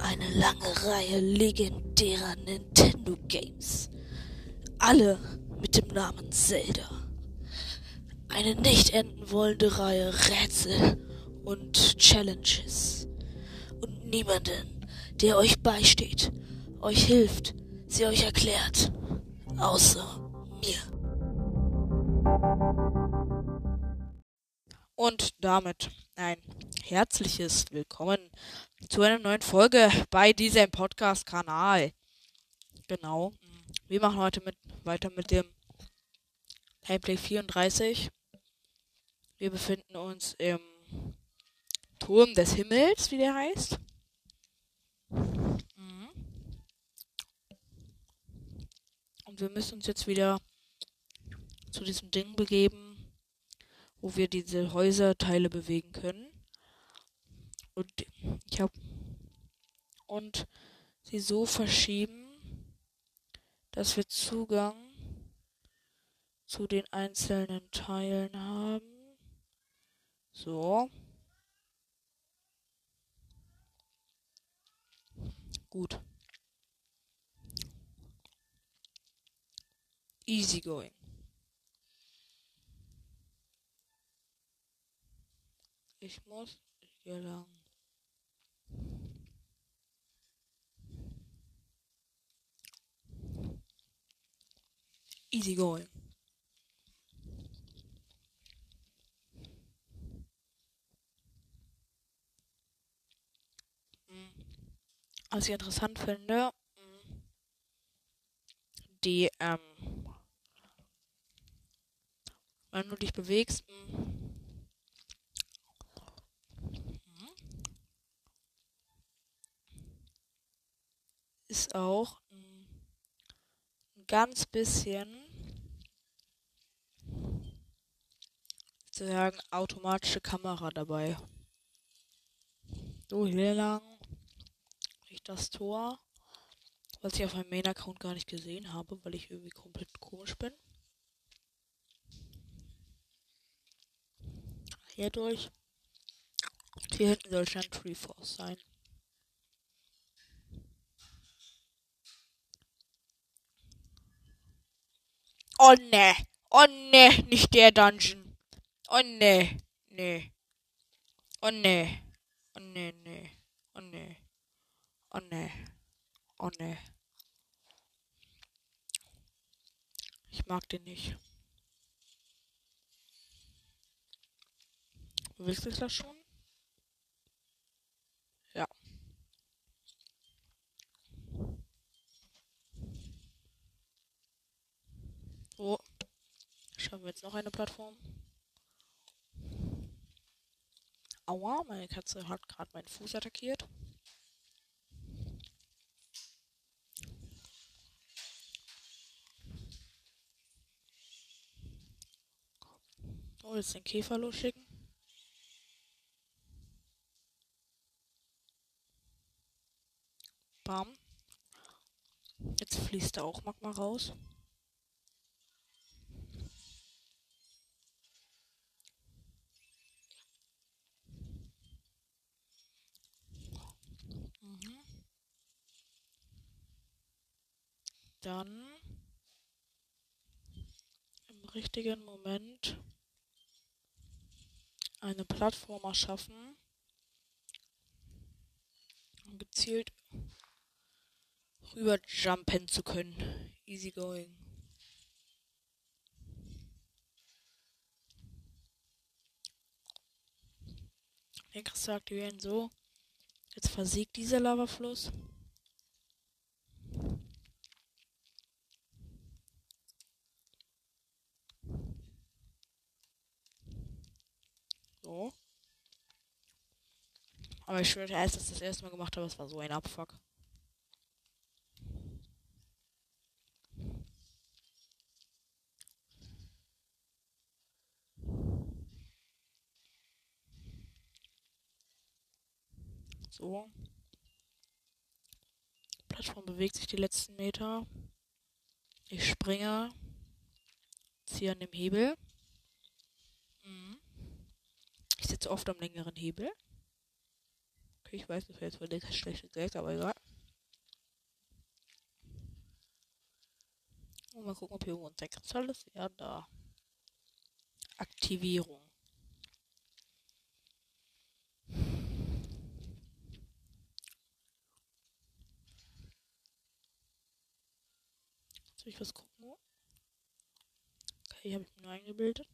eine lange Reihe legendärer Nintendo Games. Alle mit dem Namen Zelda. Eine nicht enden wollende Reihe Rätsel und Challenges. Und niemanden, der euch beisteht, euch hilft, sie euch erklärt. Außer mir. Und damit ein herzliches Willkommen zu einer neuen Folge bei diesem Podcast-Kanal. Genau. Wir machen heute mit, weiter mit dem Gameplay 34. Wir befinden uns im Turm des Himmels, wie der heißt. Und wir müssen uns jetzt wieder zu diesem Ding begeben, wo wir diese Häuserteile bewegen können. Und ich habe und sie so verschieben, dass wir Zugang zu den einzelnen Teilen haben. So. Gut. Easy going. Ich muss hier lang. Easy going. Hm. Was ich interessant finde, die, ähm, wenn du dich bewegst, ist auch ganz bisschen sozusagen automatische Kamera dabei. So hier lang ich das Tor, was ich auf meinem Main-Account gar nicht gesehen habe, weil ich irgendwie komplett komisch bin. Hier durch. Hier hinten soll schon Tree Force sein. Oh ne. Oh ne, nicht der Dungeon. Oh ne. Ne. Oh ne. Oh ne, ne. Oh ne. Oh ne. Oh ne. Ich mag den nicht. Willst du das schon? So. Schauen wir jetzt noch eine Plattform. Aua, meine Katze hat gerade meinen Fuß attackiert. Oh, jetzt den Käfer losschicken. Bam. Jetzt fließt da auch Magma raus. Dann im richtigen Moment eine Plattform erschaffen, um gezielt rüber jumpen zu können. Easy going. Kristall aktivieren so. Jetzt versiegt dieser Lavafluss. So. Aber ich schwöre, als ich das erste Mal gemacht habe, es war so ein Abfuck. So. Die Plattform bewegt sich die letzten Meter. Ich springe. Ziehe an dem Hebel. Ich sitze oft am längeren Hebel. Okay, ich weiß, das wäre jetzt der schlechte Gag, aber egal. Und mal gucken, ob hier irgendwo ein Zeitkristall ist. Ja, da. Aktivierung. Soll ich was gucken? Okay, habe ich mir nur eingebildet.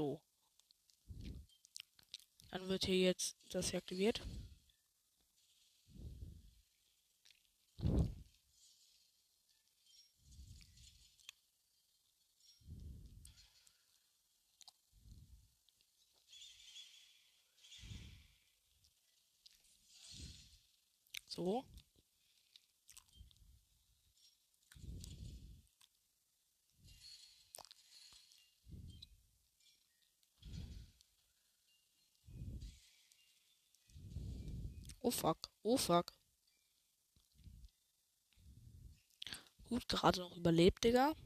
So. Dann wird hier jetzt das hier aktiviert. So. Oh fuck, oh fuck. Gut, gerade noch überlebt, Digga.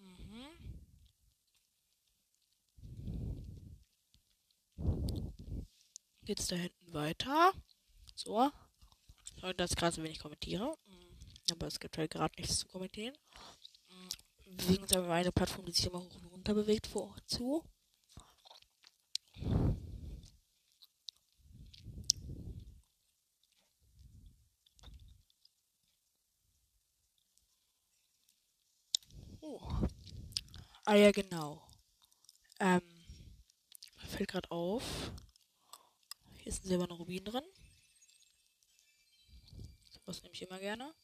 Mhm. Geht's da hinten weiter? So. Sorry, dass ich gerade so wenig kommentiere. Mhm. Aber es gibt halt gerade nichts zu kommentieren bewegen uns aber eine Plattform, die sich immer hoch und runter bewegt, vor zu. Oh. Ah ja, genau. Ähm, fällt gerade auf. Hier ist ein silberner Rubin drin. Was nehme ich immer gerne.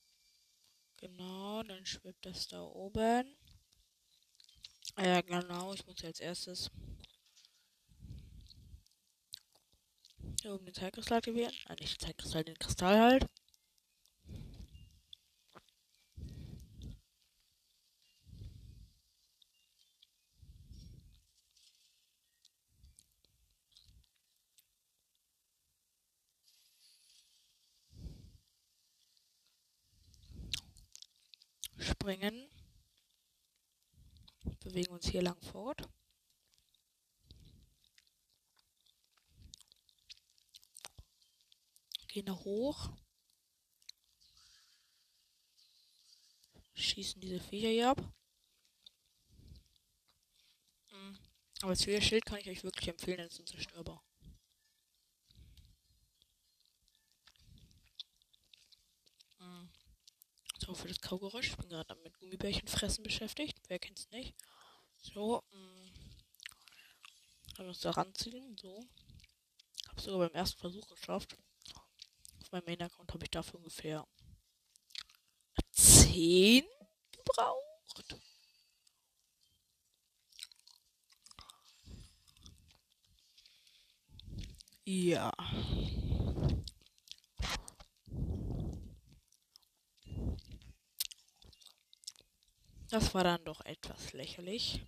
Genau, dann schwebt das da oben. Ah ja, genau, ich muss als erstes hier oben den Zeitkristall aktivieren. Ah, nicht den Zeitkristall, den Kristall halt. Springen. Bewegen uns hier lang fort. Gehen da hoch. Schießen diese Viecher hier ab. Hm. Aber das Schild kann ich euch wirklich empfehlen, es ist unzerstörbar. So, für das Kaugeräusch. Ich bin gerade mit Gummibärchen fressen beschäftigt. Wer kennt's nicht? So, mh. Mm. Haben uns da ranziehen. So. Hab's sogar beim ersten Versuch geschafft. Auf meinem Main-Account habe ich dafür ungefähr 10 gebraucht. Ja. Das war dann doch etwas lächerlich.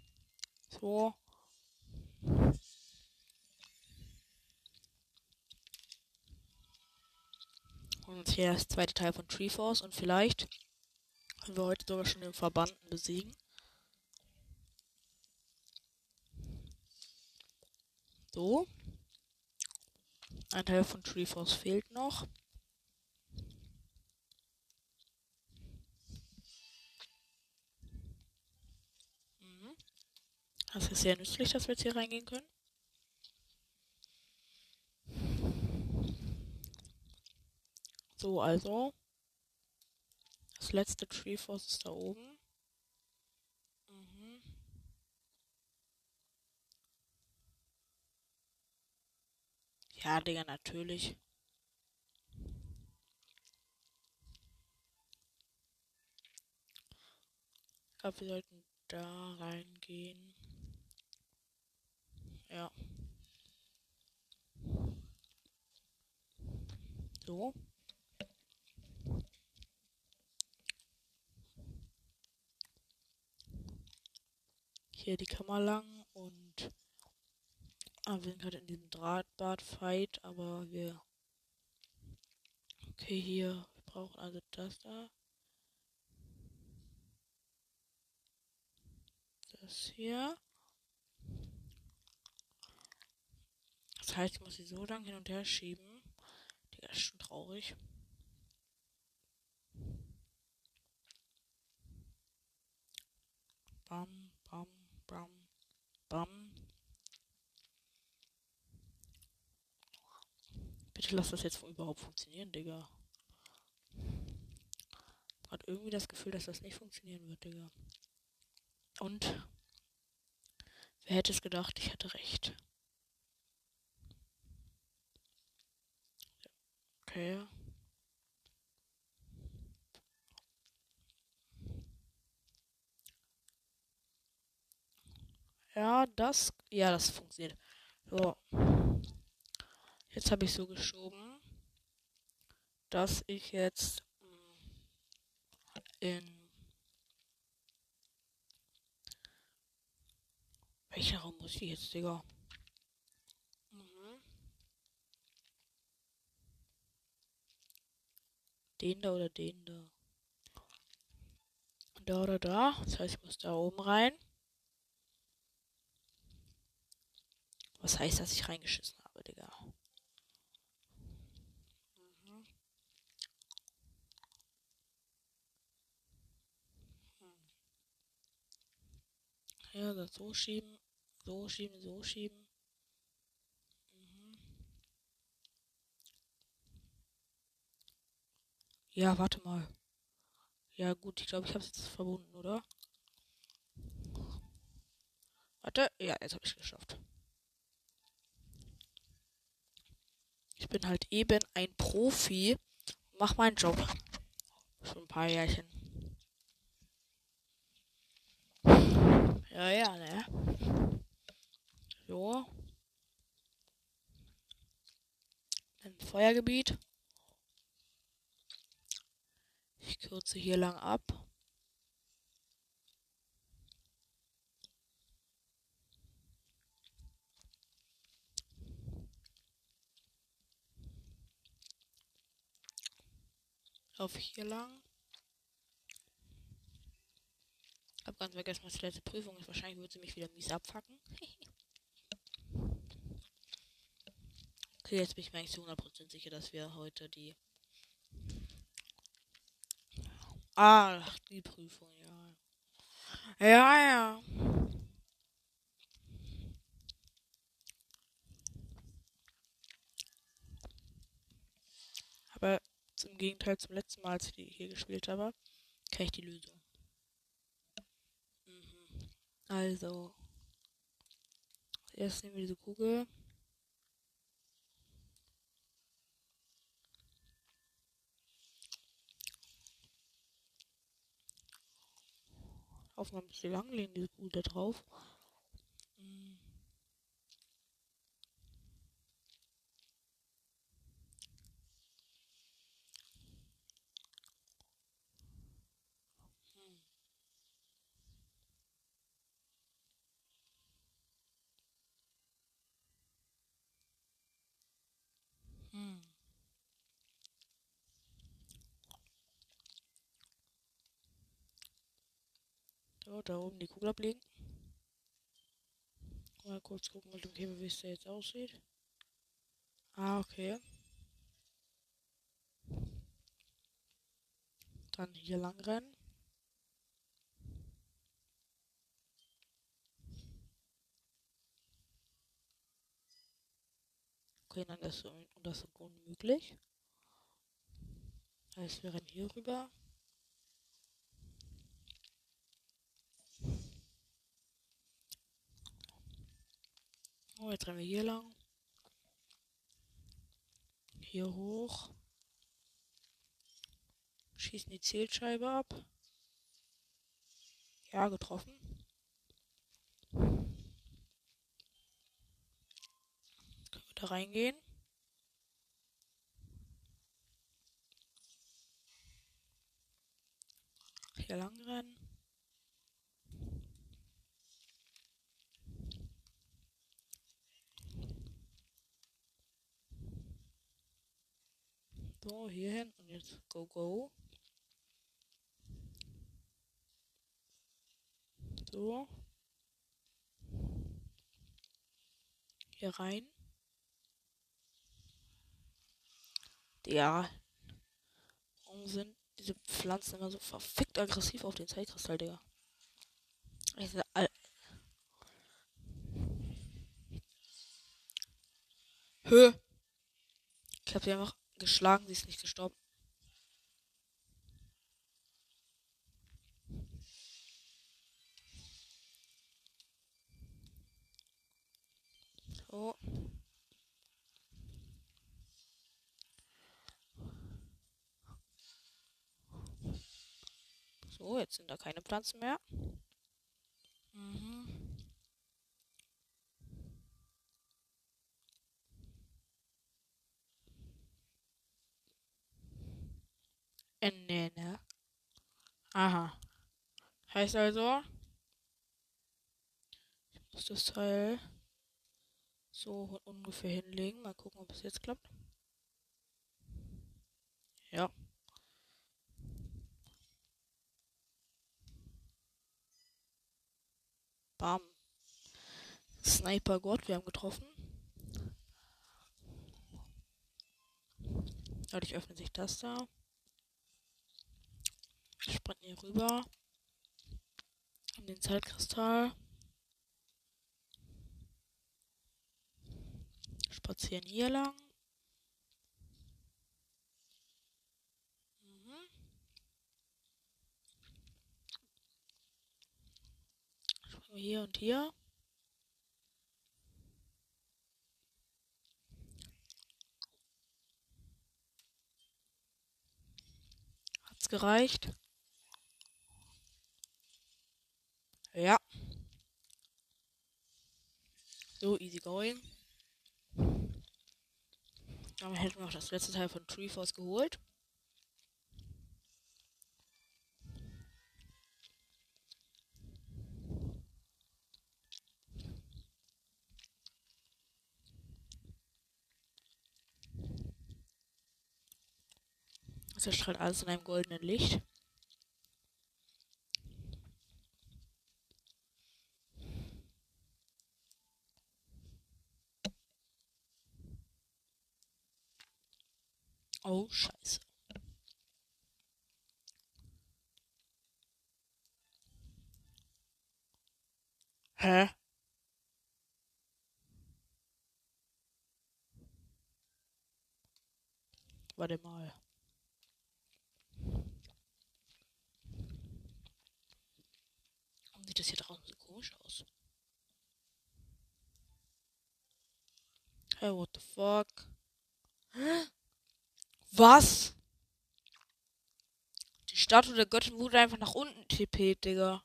So. Und hier das zweite Teil von Treeforce und vielleicht können wir heute sogar schon den Verbanden besiegen. So. Ein Teil von Treeforce fehlt noch. Das ist sehr nützlich, dass wir jetzt hier reingehen können. So, also. Das letzte Treeforce ist da oben. Mhm. Ja, Digga, natürlich. Ich glaube, wir sollten da reingehen. Ja. So. Hier die Kammer lang und Ah, wir sind gerade in diesem Drahtbad-Fight, aber wir. Okay, hier. Wir brauchen also das da. Das hier. Das heißt, ich muss sie so lang hin und her schieben. Digga, ist schon traurig. Bam, bam, bam, bam. Bitte lass das jetzt überhaupt funktionieren, Digga. Hat irgendwie das Gefühl, dass das nicht funktionieren wird, Digga. Und wer hätte es gedacht, ich hatte recht. Okay. Ja, das. Ja, das funktioniert. So. Jetzt habe ich so geschoben, dass ich jetzt mm, in. Welcher Raum muss ich jetzt, Digga? Mhm. Den da oder den da? Da oder da. Das heißt, ich muss da oben rein. Was heißt, dass ich reingeschissen habe, Digga? Mhm. Hm. Ja, das so schieben, so schieben, so schieben. Mhm. Ja, warte mal. Ja, gut, ich glaube, ich habe es jetzt verbunden, oder? Warte, ja, jetzt habe ich es geschafft. Ich bin halt eben ein Profi. Mach meinen Job. Schon ein paar Jährchen. Ja, ja, ne? So. Ein Feuergebiet. Ich kürze hier lang ab. Lauf hier lang. Hab ganz vergessen, was die letzte Prüfung ist. Wahrscheinlich wird sie mich wieder mies abfacken. okay, jetzt bin ich mir eigentlich zu 100% sicher, dass wir heute die. Ah, die Prüfung, ja. Ja, ja. Aber im Gegenteil zum letzten Mal, als ich die hier gespielt habe, kenne ich die Lösung. Mhm. Also, erst nehmen wir diese Kugel. Auf mal ein bisschen lang, legen Kugel da drauf. Hm. So, da oben die Kugel ablegen. Mal kurz gucken mit dem Käfer, wie es jetzt aussieht. Ah, okay. Dann hier lang rennen. Okay, dann ist das unmöglich. Heißt, wir rennen hier rüber. Oh, jetzt rennen wir hier lang. Hier hoch. Schießen die Zielscheibe ab. Ja, getroffen. da reingehen. Hier lang rennen. So, hier hin und jetzt go, go. So. Hier rein. Ja. Warum sind diese Pflanzen immer so verfickt aggressiv auf den Zeitkristall, Digga? Ich, all Hö. Ich hab sie einfach geschlagen, sie ist nicht gestorben. So. So, jetzt sind da keine Pflanzen mehr. Mhm. Ernenne. Aha. Heißt also, ich muss das Teil so ungefähr hinlegen. Mal gucken, ob es jetzt klappt. Ja. Bam. Sniper Gott, wir haben getroffen. Dadurch öffnet sich das da. Wir sprinten hier rüber. Den Zeitkristall. Spazieren hier lang. Mhm. Hier und hier. Hat's gereicht? Ja. So, easy going. Damit hätten wir auch das letzte Teil von Treeforce geholt. Es erstrahlt alles in einem goldenen Licht. Oh, scheiße. Hä? Warte mal. Warum sieht das hier draußen so komisch aus? Hey, what the fuck? Was? Die Statue der Göttin wurde einfach nach unten tippet, Digga.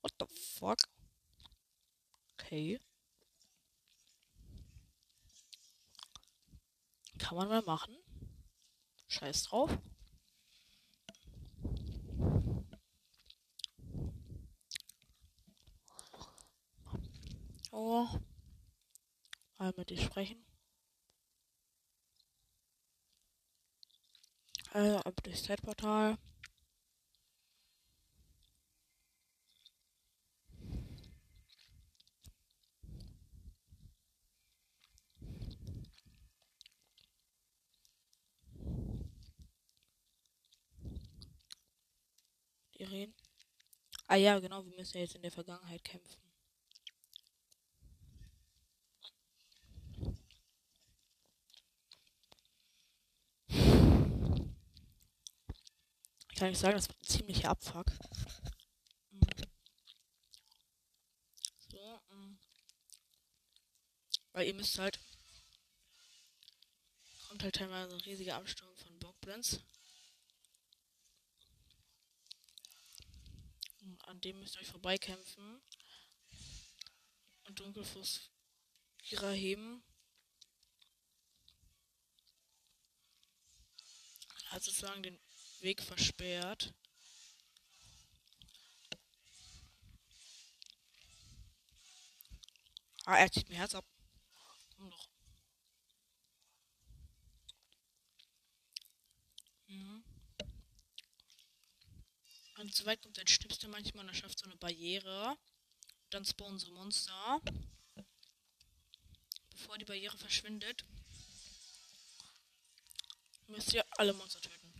What the fuck? Okay. Kann man mal machen. Scheiß drauf. Oh. Mal mit dir sprechen. Äh, ab durchs Zeitportal. Reden. Ah ja, genau, wir müssen jetzt in der Vergangenheit kämpfen. kann ich sagen, das wird ein ziemlicher Abfuck. So, mm. Weil ihr müsst halt. Kommt halt teilweise riesige Ansturm von Bockblins. an dem müsst ihr euch vorbeikämpfen. Und Dunkelfuß Kira heben. Hat sozusagen den Weg versperrt. Ah, er zieht mir Herz ab. Komm doch. Mhm zu weit kommt, dann stirbst du manchmal dann schafft so eine Barriere. Dann spawnen so Monster. Bevor die Barriere verschwindet, müsst ihr alle Monster töten.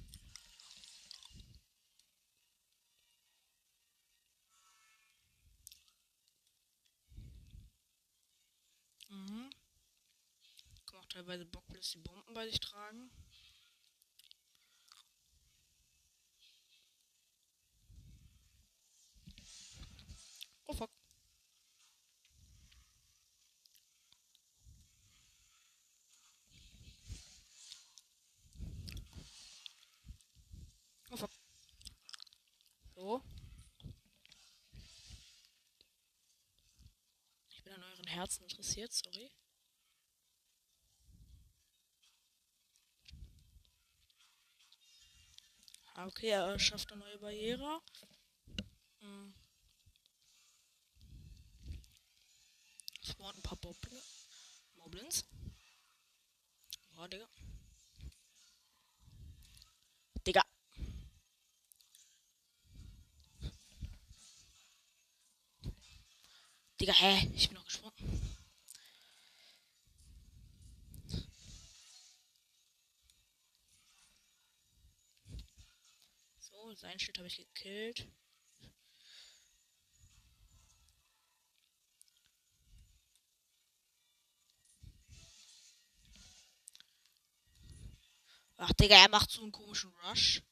Mhm. Kann auch teilweise Bockblitz die Bomben bei sich tragen. Oh fuck. Oh fuck. So. Ich bin an euren Herzen interessiert, sorry. Ah, Okay, er schafft eine neue Barriere. Hm. Spawnt ein paar Boblin Moblins. Oh, Digga. Digga. Digga, hä? Ich bin noch gesprungen. Sein Schild habe ich gekillt. Ach, Digga, er macht so einen komischen Rush.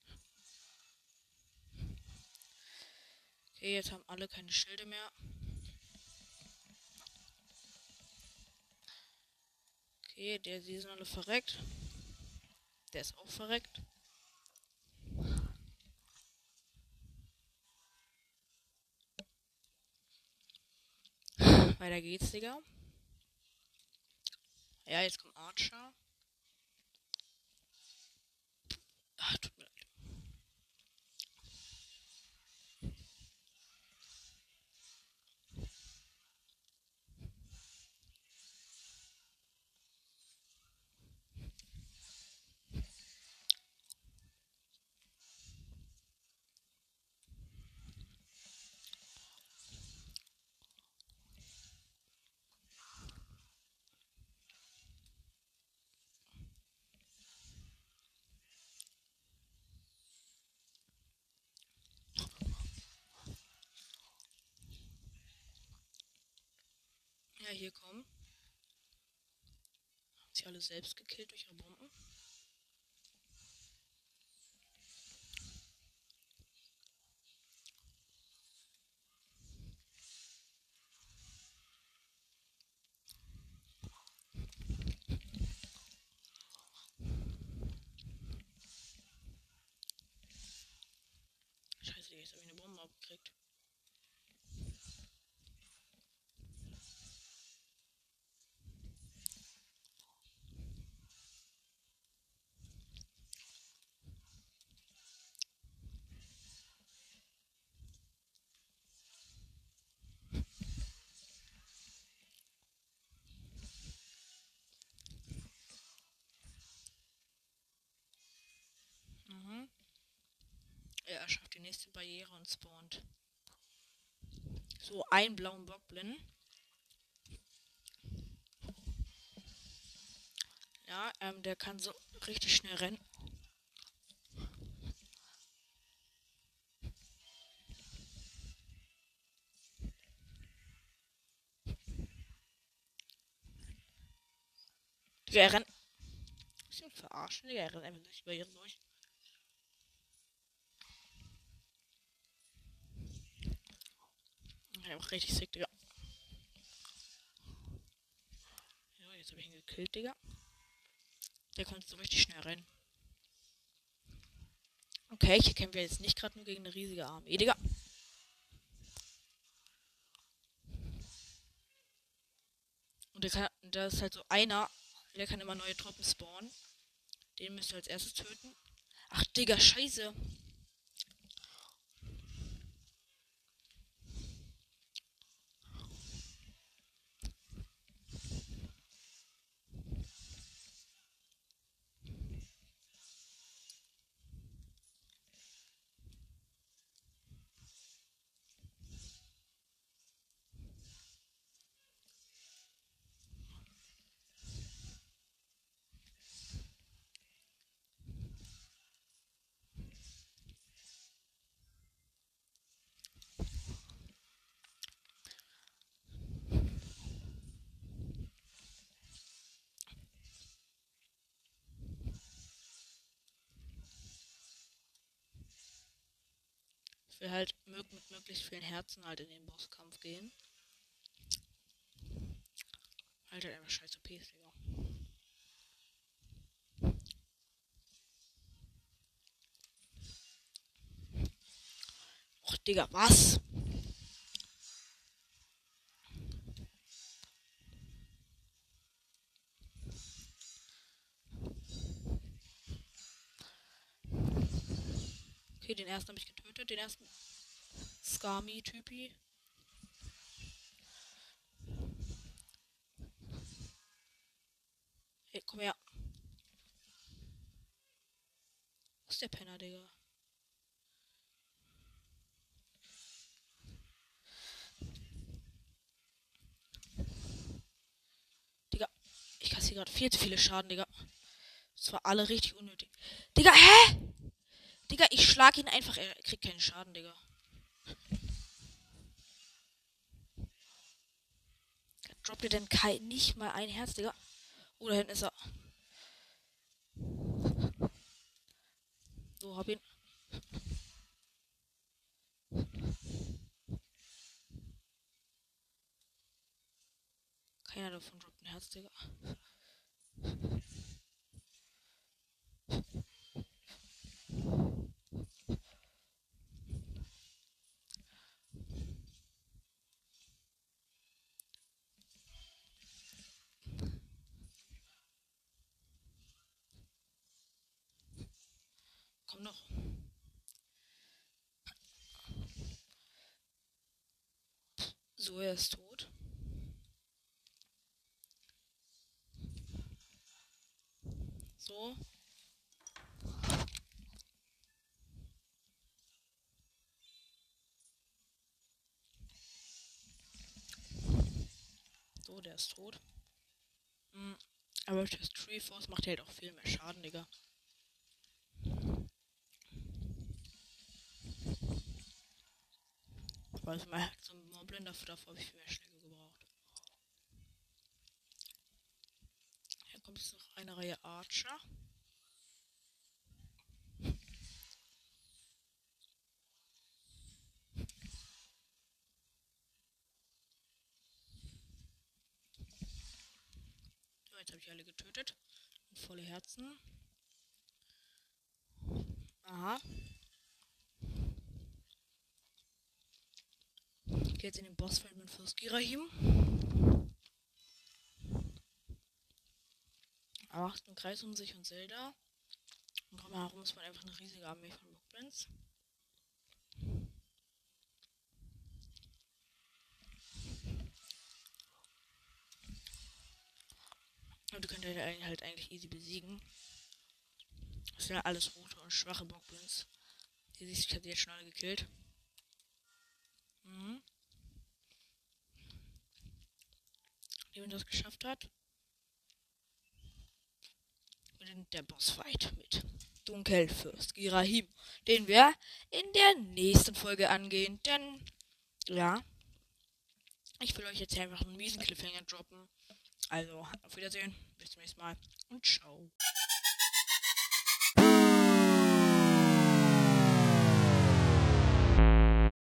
Okay, jetzt haben alle keine Schilde mehr. Okay, der, die sind alle verreckt. Der ist auch verreckt. Weiter geht's, Digga. Ja, jetzt kommt Archer. Ach, tut hier kommen. Haben sie alle selbst gekillt durch ihre Bomben? Scheiße, jetzt habe ich eine Bombe abgekriegt. Mhm. Er schafft die nächste Barriere und spawnt. So, einen blauen Bockblin. Ja, ähm, der kann so richtig schnell rennen. Digga, er rennt. Bin verarschen, Digga, er rennt einfach durch die Barriere durch. Auch richtig sick, Digga. Ja, jetzt habe ich ihn gekillt, Digga. Der konnte so richtig schnell rennen. Okay, hier kämpfen wir jetzt nicht gerade nur gegen eine riesige Armee, Digga. Und der kann, da ist halt so einer, der kann immer neue Truppen spawnen. Den müsst ihr als erstes töten. Ach, Digga, scheiße. Ich will halt mit möglichst vielen Herzen halt in den Bosskampf gehen. Alter, halt einfach scheiß OP, Digga. Och, Digga, was? Okay, den ersten habe ich getötet, den ersten Skami-Typi. Hey, komm her. Wo ist der Penner, Digga? Digga, ich kassiere gerade viel zu viele Schaden, Digga. Das war alle richtig unnötig. Digga, hä? Digga, ich schlag ihn einfach. Er kriegt keinen Schaden, Digga. Droppt ihr denn kein, nicht mal ein Herz, Digga? Oh, da hinten ist er. So, hab ihn. Keiner davon droppt ein Herz, Digga. Komm noch. So, er ist tot. So. So, der ist tot. Mhm. Aber das Tree Force macht halt auch viel mehr Schaden, Digga. Weil man halt so ein Moblin dafür, dafür habe ich viel mehr Schläge gebraucht. Hier kommt jetzt noch eine Reihe Archer. jetzt habe ich alle getötet. Und volle Herzen. Aha. Gehe jetzt in den Bossfight mit Fürst Girahim. Er macht einen Kreis um sich und Zelda. Und drumherum ist man einfach eine riesige Armee von Bookblends. Und du könnt halt, halt eigentlich easy besiegen. Das sind ja alles rote und schwache Bockblins. Die siehst ich habe jetzt schon alle gekillt. Mhm. Jemand das geschafft hat. Und der Bossfight mit Dunkelfürst Girahim, den wir in der nächsten Folge angehen. Denn, ja, ich will euch jetzt einfach einen miesen Cliffhanger droppen. Also, auf Wiedersehen, bis zum nächsten Mal und ciao.